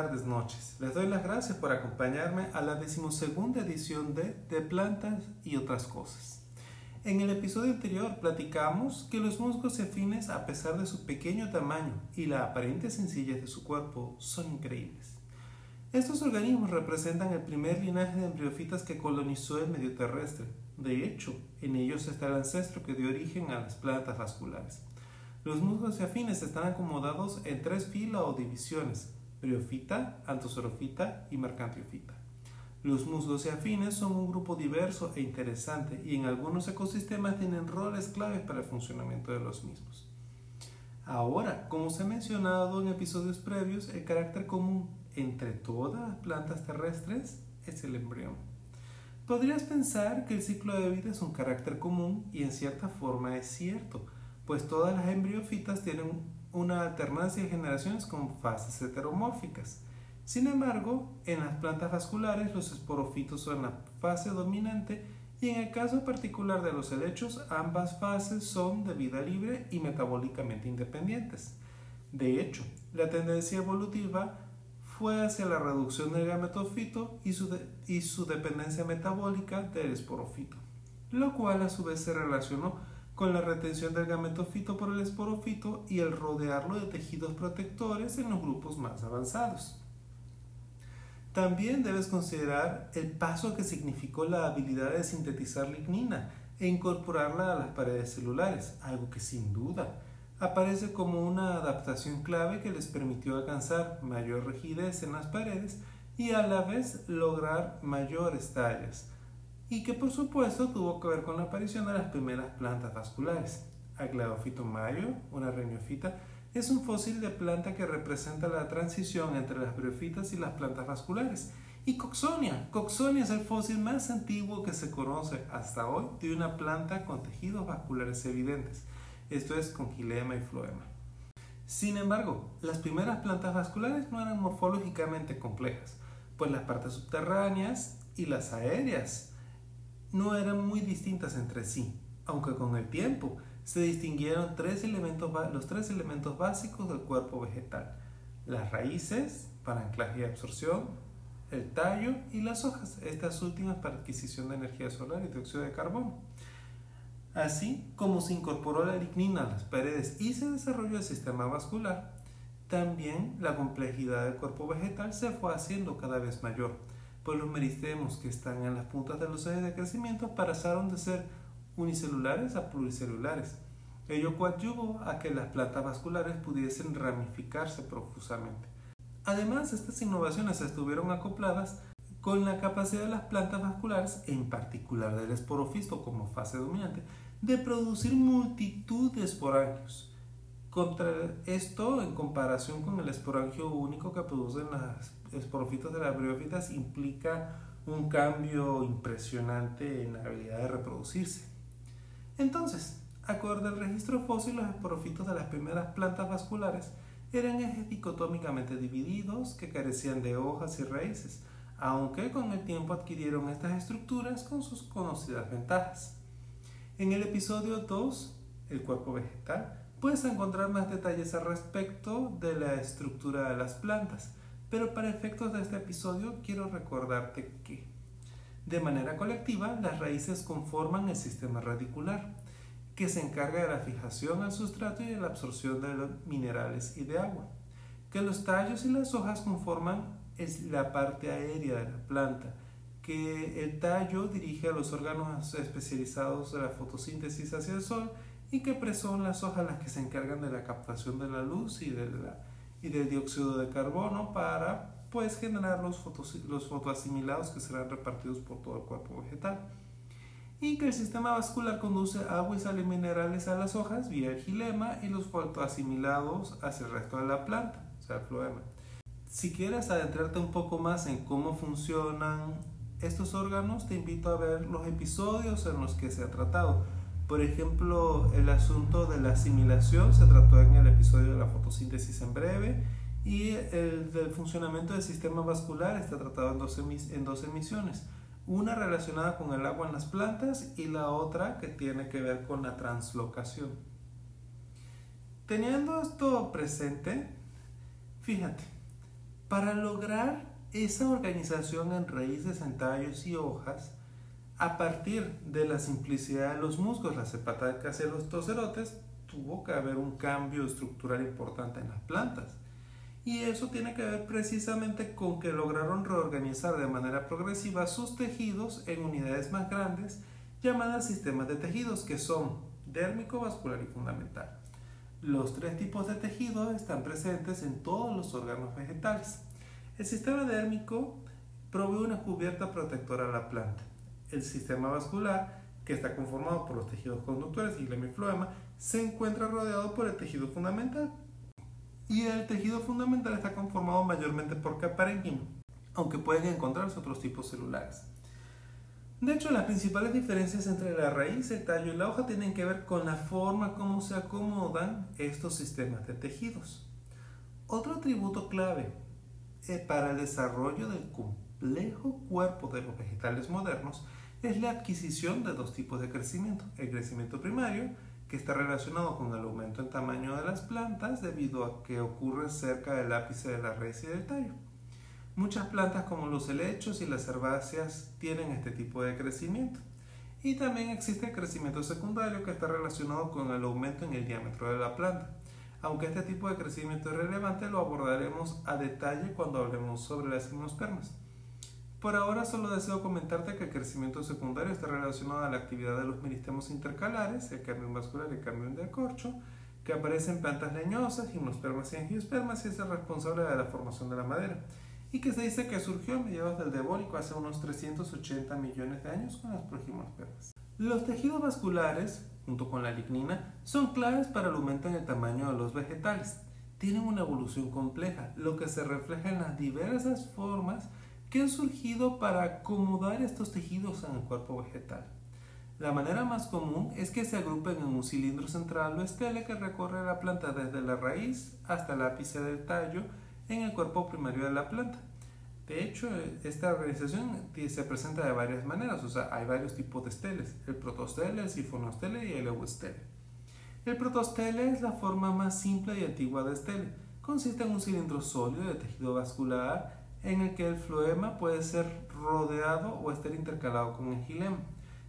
Tardes, noches. Les doy las gracias por acompañarme a la decimosegunda edición de De Plantas y otras cosas. En el episodio anterior platicamos que los musgos afines, a pesar de su pequeño tamaño y la aparente sencillez de su cuerpo, son increíbles. Estos organismos representan el primer linaje de embriofitas que colonizó el medio terrestre. De hecho, en ellos está el ancestro que dio origen a las plantas vasculares. Los musgos afines están acomodados en tres filas o divisiones, briofita, antosorofita y mercantiofita. Los musgos afines son un grupo diverso e interesante y en algunos ecosistemas tienen roles claves para el funcionamiento de los mismos. Ahora, como se ha mencionado en episodios previos, el carácter común entre todas las plantas terrestres es el embrión. Podrías pensar que el ciclo de vida es un carácter común y en cierta forma es cierto, pues todas las embriofitas tienen una alternancia de generaciones con fases heteromórficas. Sin embargo, en las plantas vasculares los esporofitos son la fase dominante y en el caso particular de los helechos ambas fases son de vida libre y metabólicamente independientes. De hecho, la tendencia evolutiva fue hacia la reducción del gametofito y su, y su dependencia metabólica del esporofito, lo cual a su vez se relacionó con la retención del gametofito por el esporofito y el rodearlo de tejidos protectores en los grupos más avanzados. También debes considerar el paso que significó la habilidad de sintetizar lignina e incorporarla a las paredes celulares, algo que sin duda aparece como una adaptación clave que les permitió alcanzar mayor rigidez en las paredes y a la vez lograr mayores tallas, y que por supuesto tuvo que ver con la aparición de las primeras plantas vasculares. Aglaophytum mayo, una reniofita, es un fósil de planta que representa la transición entre las briofitas y las plantas vasculares. Y Coxonia. Coxonia es el fósil más antiguo que se conoce hasta hoy de una planta con tejidos vasculares evidentes esto es con gilema y floema. Sin embargo, las primeras plantas vasculares no eran morfológicamente complejas, pues las partes subterráneas y las aéreas no eran muy distintas entre sí, aunque con el tiempo se distinguieron tres elementos, los tres elementos básicos del cuerpo vegetal, las raíces para anclaje y absorción, el tallo y las hojas, estas últimas para adquisición de energía solar y dióxido de carbono. Así como se incorporó la lignina a las paredes y se desarrolló el sistema vascular, también la complejidad del cuerpo vegetal se fue haciendo cada vez mayor, pues los meristemos que están en las puntas de los ejes de crecimiento pasaron de ser unicelulares a pluricelulares. Ello coadyuvó a que las plantas vasculares pudiesen ramificarse profusamente. Además, estas innovaciones estuvieron acopladas con la capacidad de las plantas vasculares, en particular del esporofisto como fase dominante, de producir multitud de esporangios. Contra esto, en comparación con el esporangio único que producen las esporofitos de las briófitas, implica un cambio impresionante en la habilidad de reproducirse. Entonces, acorde al registro fósil, los esporofitos de las primeras plantas vasculares eran ejes dicotómicamente divididos que carecían de hojas y raíces, aunque con el tiempo adquirieron estas estructuras con sus conocidas ventajas. En el episodio 2, el cuerpo vegetal, puedes encontrar más detalles al respecto de la estructura de las plantas, pero para efectos de este episodio quiero recordarte que, de manera colectiva, las raíces conforman el sistema radicular, que se encarga de la fijación al sustrato y de la absorción de los minerales y de agua, que los tallos y las hojas conforman es la parte aérea de la planta, que el tallo dirige a los órganos especializados de la fotosíntesis hacia el sol y que son las hojas las que se encargan de la captación de la luz y, de la, y del dióxido de carbono para pues generar los, los fotoasimilados que serán repartidos por todo el cuerpo vegetal. Y que el sistema vascular conduce agua y sales minerales a las hojas vía el gilema y los fotoasimilados hacia el resto de la planta, o sea, el floema. Si quieres adentrarte un poco más en cómo funcionan estos órganos, te invito a ver los episodios en los que se ha tratado. Por ejemplo, el asunto de la asimilación se trató en el episodio de la fotosíntesis en breve y el del funcionamiento del sistema vascular está tratado en dos, en dos emisiones. Una relacionada con el agua en las plantas y la otra que tiene que ver con la translocación. Teniendo esto presente, Fíjate, para lograr esa organización en raíces, en tallos y hojas, a partir de la simplicidad de los musgos, las hepatacas y los tocerotes, tuvo que haber un cambio estructural importante en las plantas. Y eso tiene que ver precisamente con que lograron reorganizar de manera progresiva sus tejidos en unidades más grandes llamadas sistemas de tejidos que son dérmico, vascular y fundamental. Los tres tipos de tejidos están presentes en todos los órganos vegetales. El sistema dérmico provee una cubierta protectora a la planta. El sistema vascular, que está conformado por los tejidos conductores y hemifloema, se encuentra rodeado por el tejido fundamental. Y el tejido fundamental está conformado mayormente por caparenquima, aunque pueden encontrarse otros tipos celulares. De hecho, las principales diferencias entre la raíz, el tallo y la hoja tienen que ver con la forma como se acomodan estos sistemas de tejidos. Otro atributo clave eh, para el desarrollo del complejo cuerpo de los vegetales modernos es la adquisición de dos tipos de crecimiento. El crecimiento primario, que está relacionado con el aumento en tamaño de las plantas debido a que ocurre cerca del ápice de la raíz y del tallo Muchas plantas como los helechos y las herbáceas tienen este tipo de crecimiento. Y también existe el crecimiento secundario que está relacionado con el aumento en el diámetro de la planta. Aunque este tipo de crecimiento es relevante, lo abordaremos a detalle cuando hablemos sobre las gimnospermas. Por ahora solo deseo comentarte que el crecimiento secundario está relacionado a la actividad de los meristemos intercalares, el cambio vascular y el cambio de corcho, que aparece en plantas leñosas, gimnospermas y angiospermas y es el responsable de la formación de la madera y que se dice que surgió a mediados del Devónico hace unos 380 millones de años con las perlas. Los tejidos vasculares, junto con la lignina, son claves para el aumento en el tamaño de los vegetales. Tienen una evolución compleja, lo que se refleja en las diversas formas que han surgido para acomodar estos tejidos en el cuerpo vegetal. La manera más común es que se agrupen en un cilindro central o estele que recorre la planta desde la raíz hasta el ápice del tallo en el cuerpo primario de la planta. De hecho, esta organización se presenta de varias maneras, o sea, hay varios tipos de esteles, el protostele, el sifonostele y el euestele. El protostele es la forma más simple y antigua de estele. Consiste en un cilindro sólido de tejido vascular en el que el floema puede ser rodeado o estar intercalado con el gilema.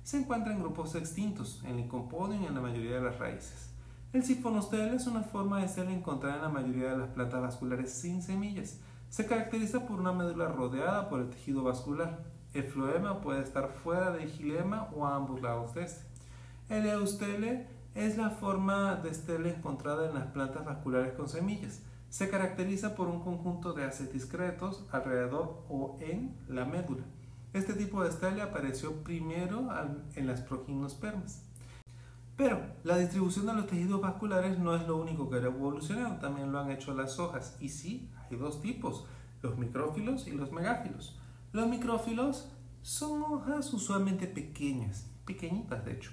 Se encuentra en grupos extintos, en el compodio y en la mayoría de las raíces. El sifonostel es una forma de ser encontrada en la mayoría de las plantas vasculares sin semillas. Se caracteriza por una médula rodeada por el tejido vascular. El floema puede estar fuera del gilema o a ambos lados de este. El eustele es la forma de estele encontrada en las plantas vasculares con semillas. Se caracteriza por un conjunto de haces discretos alrededor o en la médula. Este tipo de estele apareció primero en las progimnospermas. Pero la distribución de los tejidos vasculares no es lo único que ha evolucionado, también lo han hecho las hojas. Y sí, hay dos tipos, los micrófilos y los megáfilos. Los micrófilos son hojas usualmente pequeñas, pequeñitas de hecho,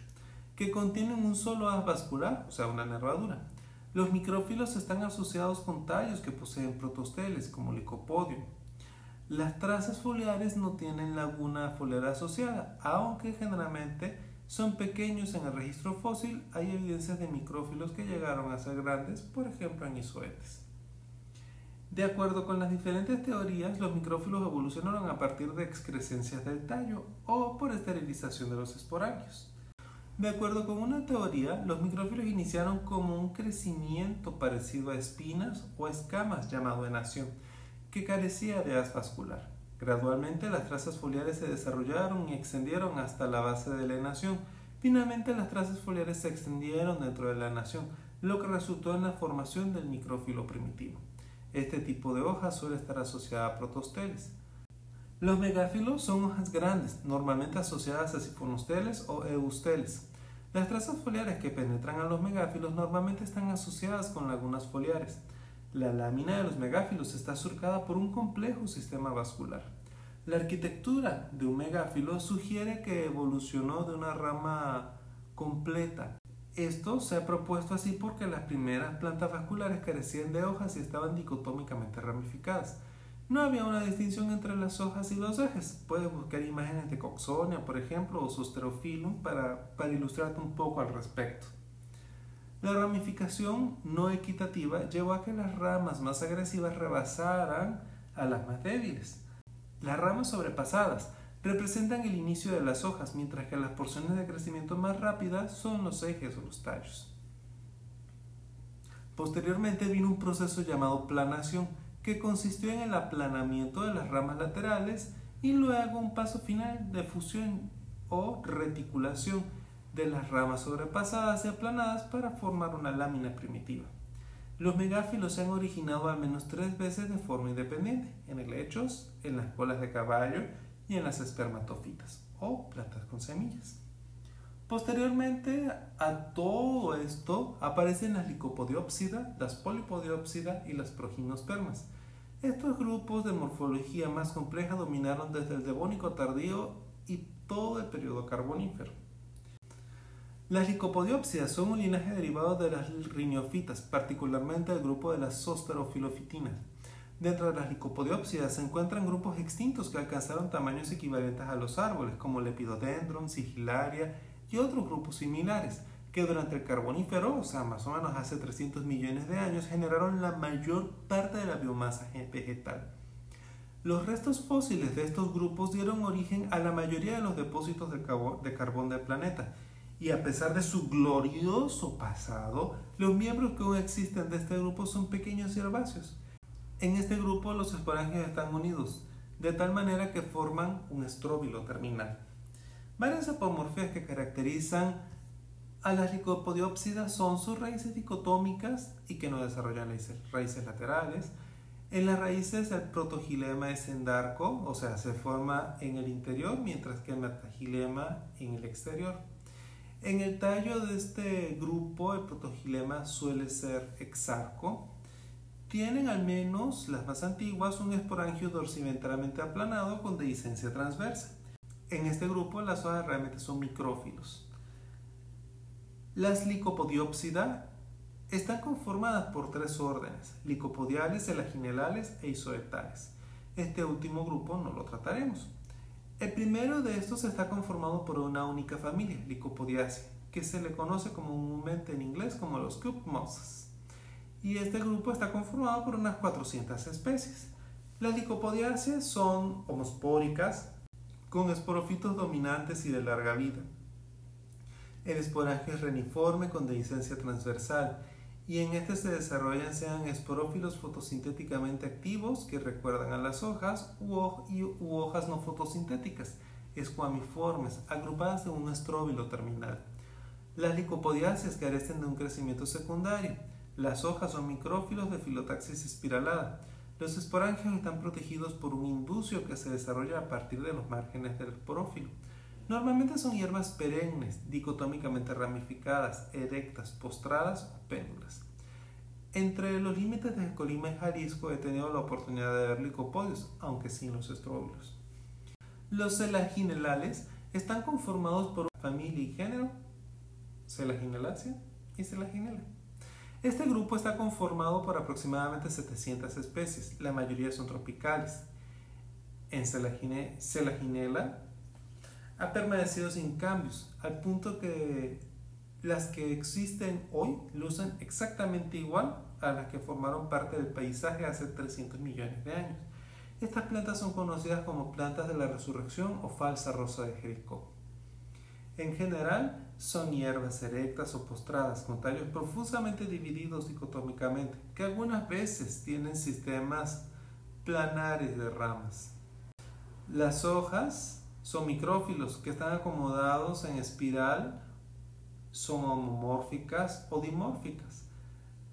que contienen un solo haz vascular, o sea, una nervadura. Los micrófilos están asociados con tallos que poseen protosteles, como licopodio. Las trazas foliares no tienen laguna foliar asociada, aunque generalmente son pequeños en el registro fósil, hay evidencias de micrófilos que llegaron a ser grandes, por ejemplo en isoetes. De acuerdo con las diferentes teorías, los micrófilos evolucionaron a partir de excrescencias del tallo o por esterilización de los esporangios. De acuerdo con una teoría, los micrófilos iniciaron como un crecimiento parecido a espinas o escamas llamado enación, que carecía de haz vascular. Gradualmente las trazas foliares se desarrollaron y extendieron hasta la base de la nación. Finalmente las trazas foliares se extendieron dentro de la nación, lo que resultó en la formación del micrófilo primitivo. Este tipo de hojas suele estar asociada a protosteles. Los megáfilos son hojas grandes, normalmente asociadas a sifonosteles o eusteles. Las trazas foliares que penetran a los megáfilos normalmente están asociadas con lagunas foliares. La lámina de los megáfilos está surcada por un complejo sistema vascular. La arquitectura de un megáfilo sugiere que evolucionó de una rama completa. Esto se ha propuesto así porque las primeras plantas vasculares carecían de hojas y estaban dicotómicamente ramificadas. No había una distinción entre las hojas y los ejes. Puedes buscar imágenes de Coxonia, por ejemplo, o Sosterophyllum para, para ilustrarte un poco al respecto. La ramificación no equitativa llevó a que las ramas más agresivas rebasaran a las más débiles. Las ramas sobrepasadas representan el inicio de las hojas, mientras que las porciones de crecimiento más rápidas son los ejes o los tallos. Posteriormente vino un proceso llamado planación, que consistió en el aplanamiento de las ramas laterales y luego un paso final de fusión o reticulación de las ramas sobrepasadas y aplanadas para formar una lámina primitiva. Los megáfilos se han originado al menos tres veces de forma independiente, en helechos, en las colas de caballo y en las espermatofitas o plantas con semillas. Posteriormente a todo esto aparecen las licopodiópsida, las polipodiópsida y las proginospermas. Estos grupos de morfología más compleja dominaron desde el Devónico tardío y todo el periodo carbonífero. Las licopodiópsidas son un linaje derivado de las riniofitas, particularmente el grupo de las zosterofilofitinas. Dentro de las licopodiópsidas se encuentran grupos extintos que alcanzaron tamaños equivalentes a los árboles, como Lepidodendron, Sigillaria y otros grupos similares, que durante el Carbonífero, o sea, más o menos hace 300 millones de años, generaron la mayor parte de la biomasa vegetal. Los restos fósiles de estos grupos dieron origen a la mayoría de los depósitos de carbón del planeta, y a pesar de su glorioso pasado, los miembros que aún existen de este grupo son pequeños herbáceos. En este grupo los esporangios están unidos, de tal manera que forman un estróbilo terminal. Varias apomorfías que caracterizan a las licopodiópsidas son sus raíces dicotómicas y que no desarrollan raíces laterales. En las raíces el protogilema es endarco, o sea, se forma en el interior, mientras que el metagilema en el exterior. En el tallo de este grupo el protogilema suele ser exarco, tienen al menos las más antiguas un esporangio dorsiventralmente aplanado con dehiscencia transversa. En este grupo las hojas realmente son micrófilos. Las licopodiópsida están conformadas por tres órdenes, licopodiales, elaginelales e isoetales. Este último grupo no lo trataremos. El primero de estos está conformado por una única familia, Licopodiaceae, que se le conoce comúnmente en inglés como los cup mosses y este grupo está conformado por unas 400 especies. Las licopodiáceas son homospóricas con esporofitos dominantes y de larga vida. El esporangio es reniforme con dehiscencia transversal y en este se desarrollan sean esporófilos fotosintéticamente activos que recuerdan a las hojas u, u hojas no fotosintéticas, escuamiformes, agrupadas en un estróbilo terminal. Las licopodiáceas carecen de un crecimiento secundario las hojas son micrófilos de filotaxis espiralada. Los esporangios están protegidos por un inducio que se desarrolla a partir de los márgenes del esporófilo. Normalmente son hierbas perennes, dicotómicamente ramificadas, erectas, postradas o péndulas. Entre los límites de Colima y Jalisco he tenido la oportunidad de ver licopodios, aunque sin los estróbilos. Los celaginelales están conformados por familia y género, Celaginelacia y Celaginela. Este grupo está conformado por aproximadamente 700 especies, la mayoría son tropicales. En Celaginela ha permanecido sin cambios, al punto que las que existen hoy lucen exactamente igual a las que formaron parte del paisaje hace 300 millones de años. Estas plantas son conocidas como plantas de la resurrección o falsa rosa de Jericó. En general, son hierbas erectas o postradas con tallos profusamente divididos dicotómicamente, que algunas veces tienen sistemas planares de ramas. Las hojas son micrófilos que están acomodados en espiral, son homomórficas o dimórficas.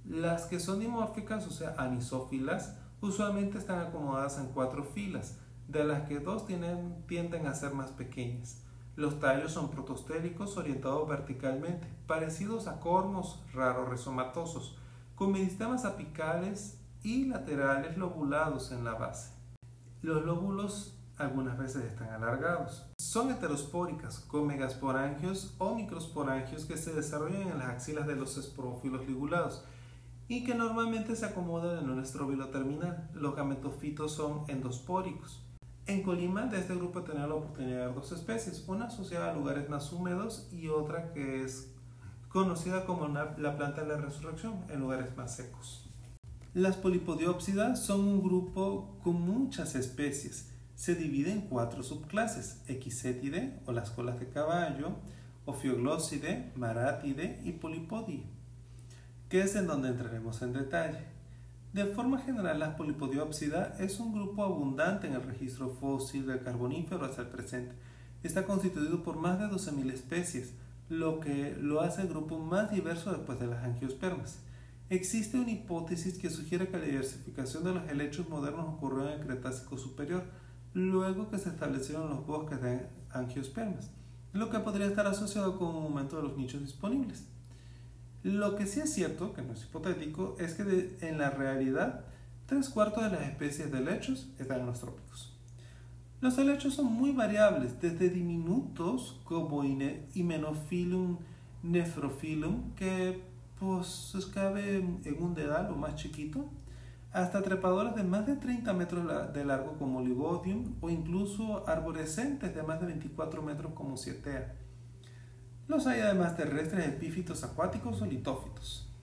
Las que son dimórficas, o sea, anisófilas, usualmente están acomodadas en cuatro filas, de las que dos tienden a ser más pequeñas. Los tallos son protostéricos orientados verticalmente, parecidos a cormos raros rizomatosos, con meristemas apicales y laterales lobulados en la base. Los lóbulos algunas veces están alargados. Son heterospóricas, con megasporangios o microsporangios que se desarrollan en las axilas de los esporófilos ligulados y que normalmente se acomodan en un estróbilo terminal. Los gametofitos son endospóricos. En Colima, de este grupo tenía la oportunidad de ver dos especies, una asociada a lugares más húmedos y otra que es conocida como la planta de la resurrección en lugares más secos. Las polipodiópsidas son un grupo con muchas especies. Se divide en cuatro subclases, Equisetide o las colas de caballo, Ophiogloside, Maratide y Polipodie, que es en donde entraremos en detalle. De forma general, la polipodiópsida es un grupo abundante en el registro fósil del carbonífero hasta el presente. Está constituido por más de 12.000 especies, lo que lo hace el grupo más diverso después de las angiospermas. Existe una hipótesis que sugiere que la diversificación de los helechos modernos ocurrió en el Cretácico superior, luego que se establecieron los bosques de angiospermas, lo que podría estar asociado con un aumento de los nichos disponibles. Lo que sí es cierto, que no es hipotético, es que en la realidad tres cuartos de las especies de helechos están en los trópicos. Los helechos son muy variables, desde diminutos como Hymenophyllum nephrophyllum, que pues cabe en un dedal o más chiquito, hasta trepadores de más de 30 metros de largo como Ligodium o incluso arborescentes de más de 24 metros como Cietea. Los hay además terrestres epífitos acuáticos o litófitos.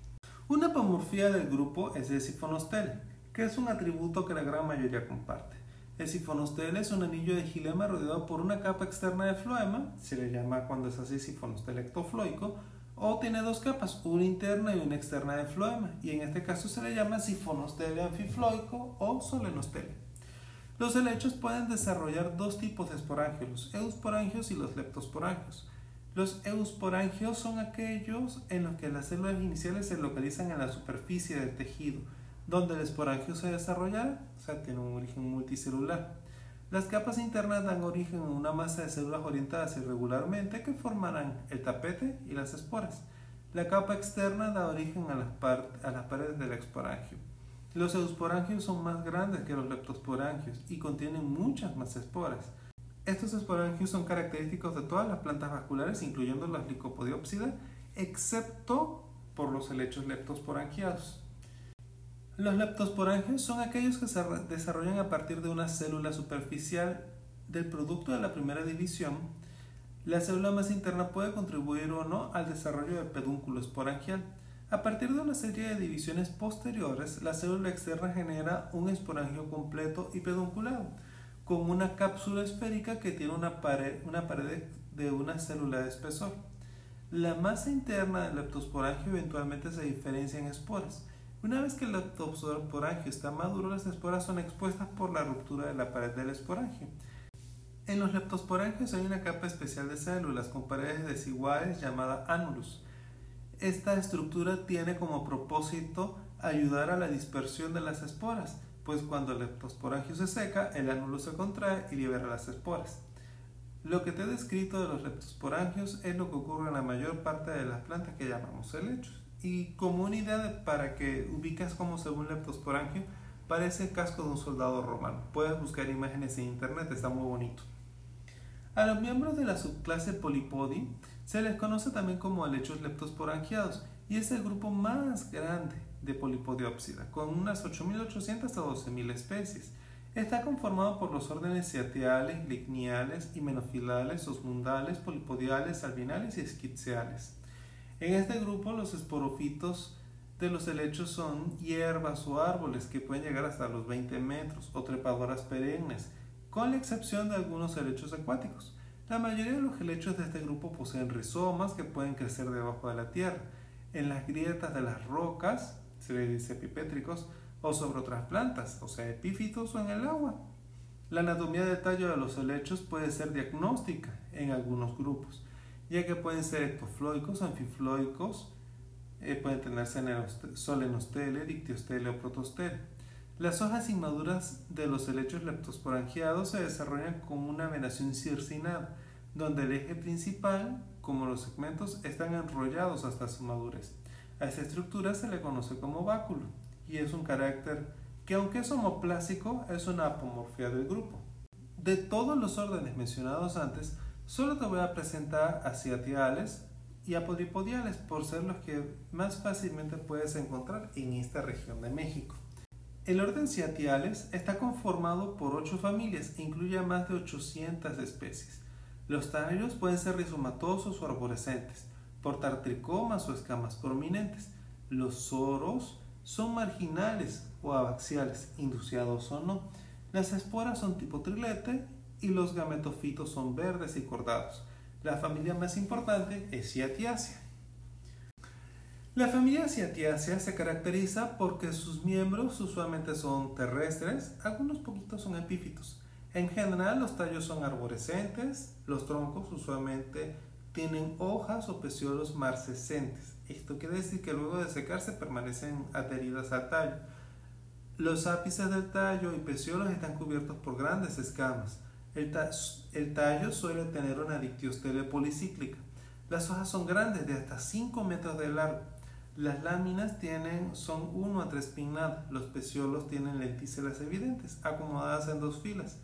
Una apomorfía del grupo es el sifonostele, que es un atributo que la gran mayoría comparte. El sifonostele es un anillo de gilema rodeado por una capa externa de floema, se le llama cuando es así sifonostele ectofloico, o tiene dos capas, una interna y una externa de floema, y en este caso se le llama sifonostele anfifloico o solenostele. Los helechos pueden desarrollar dos tipos de esporangios, los eusporangios y los leptosporangios. Los eusporangios son aquellos en los que las células iniciales se localizan en la superficie del tejido, donde el esporangio se desarrollará, o sea, tiene un origen multicelular. Las capas internas dan origen a una masa de células orientadas irregularmente que formarán el tapete y las esporas. La capa externa da origen a las, paredes del esporangio. Los eusporangios son más grandes que los leptosporangios y contienen muchas más esporas. Estos esporangios son característicos de todas las plantas vasculares, incluyendo las licopodiópsidas, excepto por los helechos leptosporangiados. Los leptosporangios son aquellos que se desarrollan a partir de una célula superficial del producto de la primera división. La célula más interna puede contribuir o no al desarrollo del pedúnculo esporangial. A partir de una serie de divisiones posteriores, la célula externa genera un esporangio completo y pedunculado, con una cápsula esférica que tiene una pared, de una célula de espesor. La masa interna del leptosporangio eventualmente se diferencia en esporas. Una vez que el leptosporangio está maduro, las esporas son expuestas por la ruptura de la pared del esporangio. En los leptosporangios hay una capa especial de células con paredes desiguales llamada ánulus. Esta estructura tiene como propósito ayudar a la dispersión de las esporas, pues cuando el leptosporangio se seca, el ánulus se contrae y libera las esporas. Lo que te he descrito de los leptosporangios es lo que ocurre en la mayor parte de las plantas que llamamos helechos. Y como una idea para que ubicas cómo se ve un leptosporangio, parece el casco de un soldado romano. Puedes buscar imágenes en internet, está muy bonito. A los miembros de la subclase Polypodi se les conoce también como helechos leptosporangiados y es el grupo más grande de Polipodiopsida, con unas 8.800 hasta 12.000 especies. Está conformado por los órdenes ciatiales, ligniales, himenofilales, osmundales, polipodiales, albinales y esquitseales. En este grupo los esporofitos de los helechos son hierbas o árboles que pueden llegar hasta los 20 metros o trepadoras perennes, con la excepción de algunos helechos acuáticos. La mayoría de los helechos de este grupo poseen rizomas que pueden crecer debajo de la tierra, en las grietas de las rocas, se les dice epipétricos, o sobre otras plantas, o sea, epífitos o en el agua. La anatomía de tallo de los helechos puede ser diagnóstica en algunos grupos ya que pueden ser ectofloicos, anfifloicos, eh, pueden tener solenostele, dictiostele o protostele. Las hojas inmaduras de los helechos leptosporangiados se desarrollan como una venación circinada, donde el eje principal, como los segmentos, están enrollados hasta su madurez. A esta estructura se le conoce como báculo y es un carácter que aunque es homoplásico, es una apomorfia del grupo. De todos los órdenes mencionados antes, Solo te voy a presentar a ciatiales y a podipodiales por ser los que más fácilmente puedes encontrar en esta región de México. El orden ciatiales está conformado por 8 familias e incluye a más de 800 especies. Los tallos pueden ser rizomatosos o arborescentes. portar tricomas o escamas prominentes. Los soros son marginales o abaxiales, induciados o no. Las esporas son tipo trilete y los gametofitos son verdes y cordados. La familia más importante es Ciatiacea. La familia Ciatiacea se caracteriza porque sus miembros usualmente son terrestres, algunos poquitos son epífitos. En general los tallos son arborescentes, los troncos usualmente tienen hojas o peciolos marcescentes. Esto quiere decir que luego de secarse permanecen adheridas al tallo. Los ápices del tallo y peciolos están cubiertos por grandes escamas. El, tallo suele tener una dictiostele policíclica. Las hojas son grandes, de hasta 5 metros de largo. Las láminas tienen, son 1 a 3 pinnadas. Los peciolos tienen lenticelas evidentes, acomodadas en dos filas.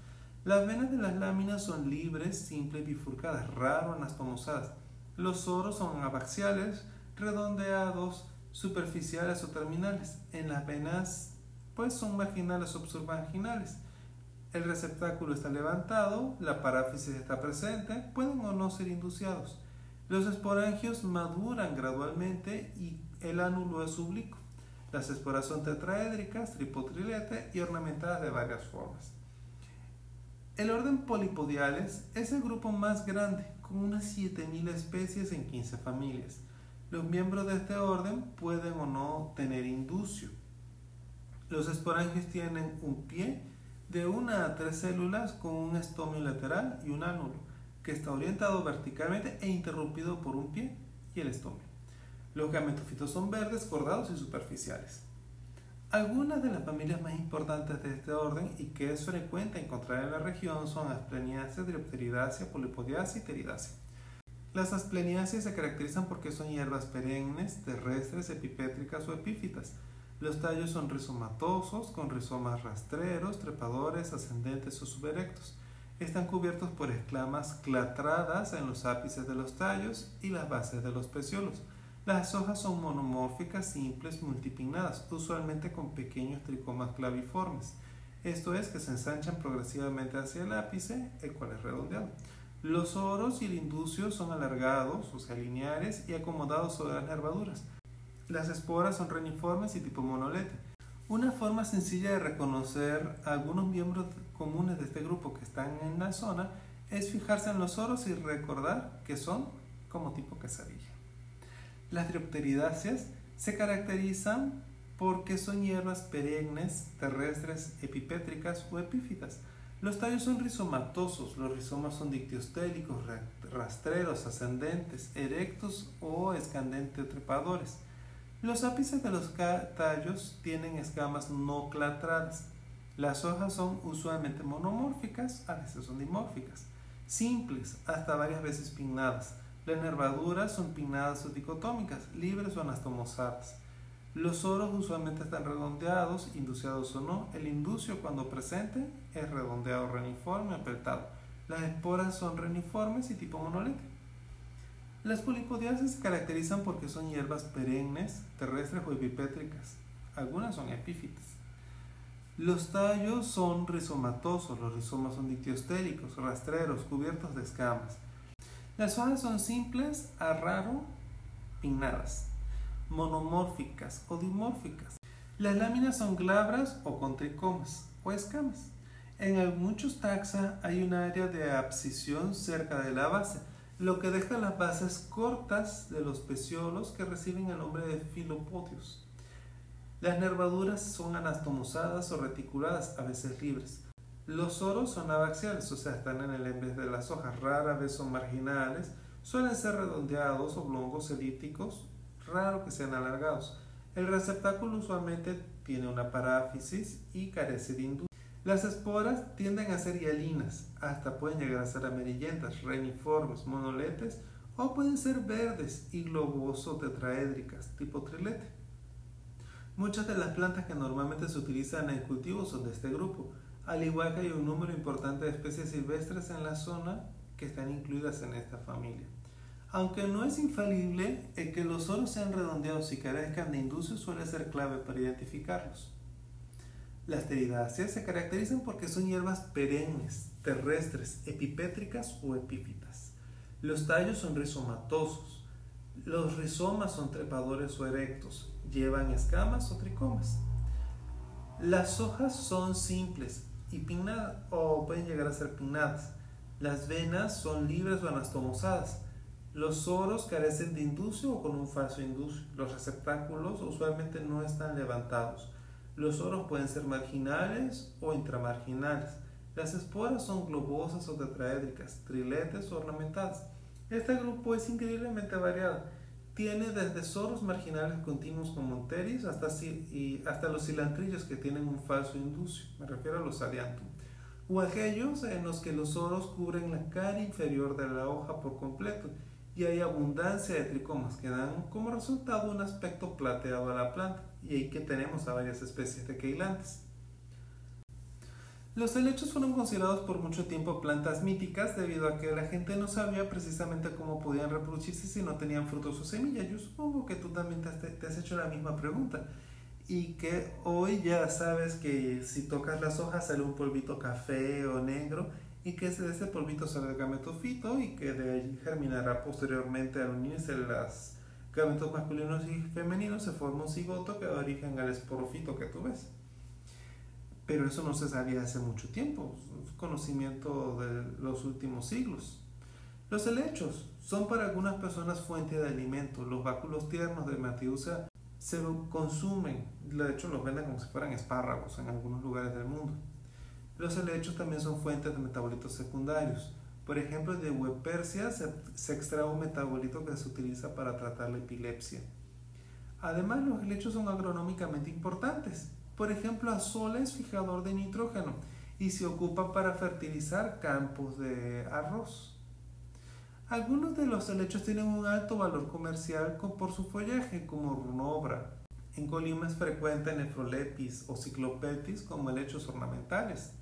Las venas de las láminas son libres, simples, bifurcadas, raro anastomosadas. Los soros son abaxiales, redondeados, superficiales o terminales. En las venas, pues son marginales o submarginales. El receptáculo está levantado, la paráfisis está presente, pueden o no ser induciados. Los esporangios maduran gradualmente y el ánulo es oblicuo. Las esporas son tetraédricas, tripotrilete y ornamentadas de varias formas. El orden Polipodiales es el grupo más grande, con unas 7.000 especies en 15 familias. Los miembros de este orden pueden o no tener inducio. Los esporangios tienen un pie de una a tres células con un estomio lateral y un ánulo, que está orientado verticalmente e interrumpido por un pie y el estomio. Los gametofitos son verdes, cordados y superficiales. Algunas de las familias más importantes de este orden y que es frecuente encontrar en la región son Aspleniaceae, Diopteridaceae, Polipodiaceae y Teridaceae. Las aspleniaceae se caracterizan porque son hierbas perennes, terrestres, epipétricas o epífitas. Los tallos son rizomatosos, con rizomas rastreros, trepadores, ascendentes o suberectos. Están cubiertos por escamas clatradas en los ápices de los tallos y las bases de los peciolos. Las hojas son monomórficas, simples, multipinnadas, usualmente con pequeños tricomas claviformes. Esto es que se ensanchan progresivamente hacia el ápice, el cual es redondeado. Los oros y el inducio son alargados, o sea, lineares y acomodados sobre las nervaduras. Las esporas son reniformes y tipo monolete. Una forma sencilla de reconocer a algunos miembros comunes de este grupo que están en la zona es fijarse en los oros y recordar que son como tipo quesadilla. Las diopteridáceas se caracterizan porque son hierbas perennes, terrestres, epipétricas o epífitas. Los tallos son rizomatosos, los rizomas son dictiostélicos, rastreros, ascendentes, erectos o escandentes trepadores. Los ápices de los tallos tienen escamas no clatradas. Las hojas son usualmente monomórficas, a veces son dimórficas, simples, hasta varias veces pinnadas. Las nervaduras son pinnadas o dicotómicas, libres o anastomosadas. Los oros usualmente están redondeados, induciados o no. El inducio, cuando presente, es redondeado, reniforme, apretado. Las esporas son reniformes y tipo monolete. Las polipodiaceas se caracterizan porque son hierbas perennes, terrestres o epipétricas. Algunas son epífitas. Los tallos son rizomatosos, los rizomas son dictiostéricos, rastreros, cubiertos de escamas. Las hojas son simples a raro pinnadas, monomórficas o dimórficas. Las láminas son glabras o con tricomas o escamas. En muchos taxa hay un área de abscisión cerca de la base, lo que deja las bases cortas de los peciolos que reciben el nombre de filopodios. Las nervaduras son anastomosadas o reticuladas, a veces libres. Los oros son abaxiales, o sea, están en el en de las hojas, rara vez son marginales, suelen ser redondeados, oblongos, elípticos, raro que sean alargados. El receptáculo usualmente tiene una paráfisis y carece de inducción. Las esporas tienden a ser hialinas, hasta pueden llegar a ser amarillentas, reniformes, monoletes o pueden ser verdes y globoso tetraédricas, tipo trilete. Muchas de las plantas que normalmente se utilizan en cultivos son de este grupo, al igual que hay un número importante de especies silvestres en la zona que están incluidas en esta familia. Aunque no es infalible, el que los oros sean redondeados y carezcan de inducio suele ser clave para identificarlos. Las teridáceas se caracterizan porque son hierbas perennes, terrestres, epipétricas o epífitas. Los tallos son rizomatosos. Los rizomas son trepadores o erectos, llevan escamas o tricomas. Las hojas son simples y pinnadas o pueden llegar a ser pinnadas. Las venas son libres o anastomosadas. Los soros carecen de inducio o con un falso inducio. Los receptáculos usualmente no están levantados. Los soros pueden ser marginales o intramarginales. Las esporas son globosas o tetraédricas, triletes o ornamentadas. Este grupo es increíblemente variado. Tiene desde soros marginales continuos como monteris hasta, y hasta los cilantrillos que tienen un falso inducio. Me refiero a los aliantum. O aquellos en los que los soros cubren la cara inferior de la hoja por completo y hay abundancia de tricomas que dan como resultado un aspecto plateado a la planta y ahí que tenemos a varias especies de queilantes. Los helechos fueron considerados por mucho tiempo plantas míticas debido a que la gente no sabía precisamente cómo podían reproducirse si no tenían frutos o semillas. Yo supongo que tú también te, te has hecho la misma pregunta y que hoy ya sabes que si tocas las hojas sale un polvito café o negro y que de ese polvito sale el gametofito y que de ahí germinará posteriormente al unirse los gametos masculinos y femeninos se forma un cigoto que da origen al esporofito que tú ves. Pero eso no se sabía hace mucho tiempo, es conocimiento de los últimos siglos. Los helechos son para algunas personas fuente de alimento. Los báculos tiernos de Matiusa se consumen, de hecho los venden como si fueran espárragos en algunos lugares del mundo. Los helechos también son fuentes de metabolitos secundarios. Por ejemplo, de Wepersia se, se extrae un metabolito que se utiliza para tratar la epilepsia. Además, los helechos son agronómicamente importantes. Por ejemplo, azol es fijador de nitrógeno y se ocupa para fertilizar campos de arroz. Algunos de los helechos tienen un alto valor comercial por su follaje, como runobra. En Colima es frecuente nefrolepis o ciclopetis como helechos ornamentales.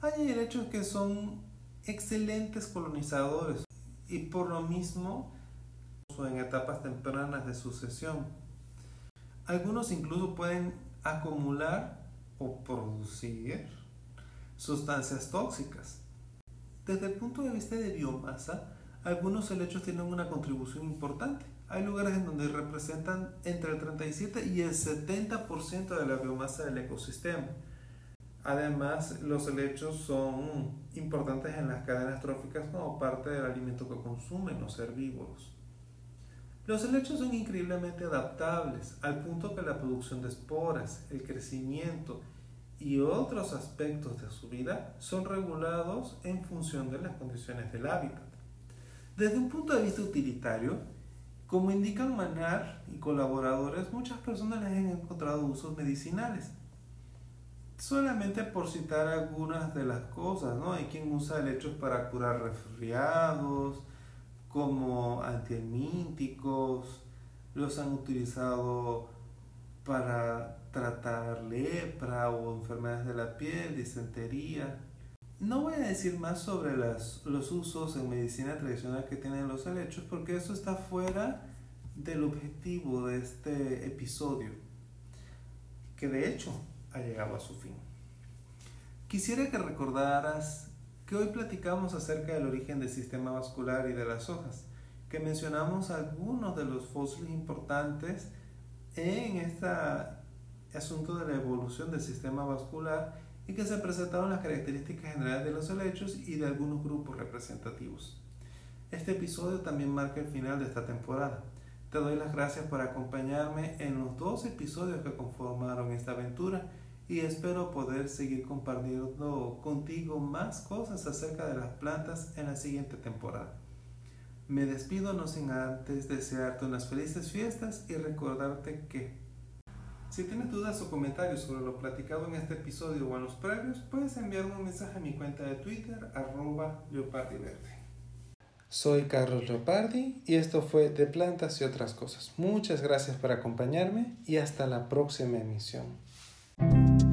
Hay helechos que son excelentes colonizadores y por lo mismo en etapas tempranas de sucesión. Algunos incluso pueden acumular o producir sustancias tóxicas. Desde el punto de vista de biomasa, algunos helechos tienen una contribución importante. Hay lugares en donde representan entre el 37 y el 70% de la biomasa del ecosistema. Además, los helechos son importantes en las cadenas tróficas como parte del alimento que consumen los herbívoros. Los helechos son increíblemente adaptables, al punto que la producción de esporas, el crecimiento y otros aspectos de su vida son regulados en función de las condiciones del hábitat. Desde un punto de vista utilitario, como indican Manar y colaboradores, muchas personas les han encontrado usos medicinales solamente por citar algunas de las cosas, ¿no? Hay quien usa helechos para curar resfriados, como antiemínticos, los han utilizado para tratar lepra o enfermedades de la piel, disentería. No voy a decir más sobre los usos en medicina tradicional que tienen los helechos porque eso está fuera del objetivo de este episodio. Que de hecho ha llegado a su fin. Quisiera que recordaras que hoy platicamos acerca del origen del sistema vascular y de las hojas, que mencionamos algunos de los fósiles importantes en este asunto de la evolución del sistema vascular y que se presentaron las características generales de los helechos y de algunos grupos representativos. Este episodio también marca el final de esta temporada. Te doy las gracias por acompañarme en los dos episodios que conformaron esta aventura y espero poder seguir compartiendo contigo más cosas acerca de las plantas en la siguiente temporada. Me despido no sin antes desearte unas felices fiestas y recordarte que si tienes dudas o comentarios sobre lo platicado en este episodio o en los previos, puedes enviarme un mensaje a mi cuenta de Twitter arroba leopardiverde. Soy Carlos Leopardi y esto fue De Plantas y otras cosas. Muchas gracias por acompañarme y hasta la próxima emisión. Thank you.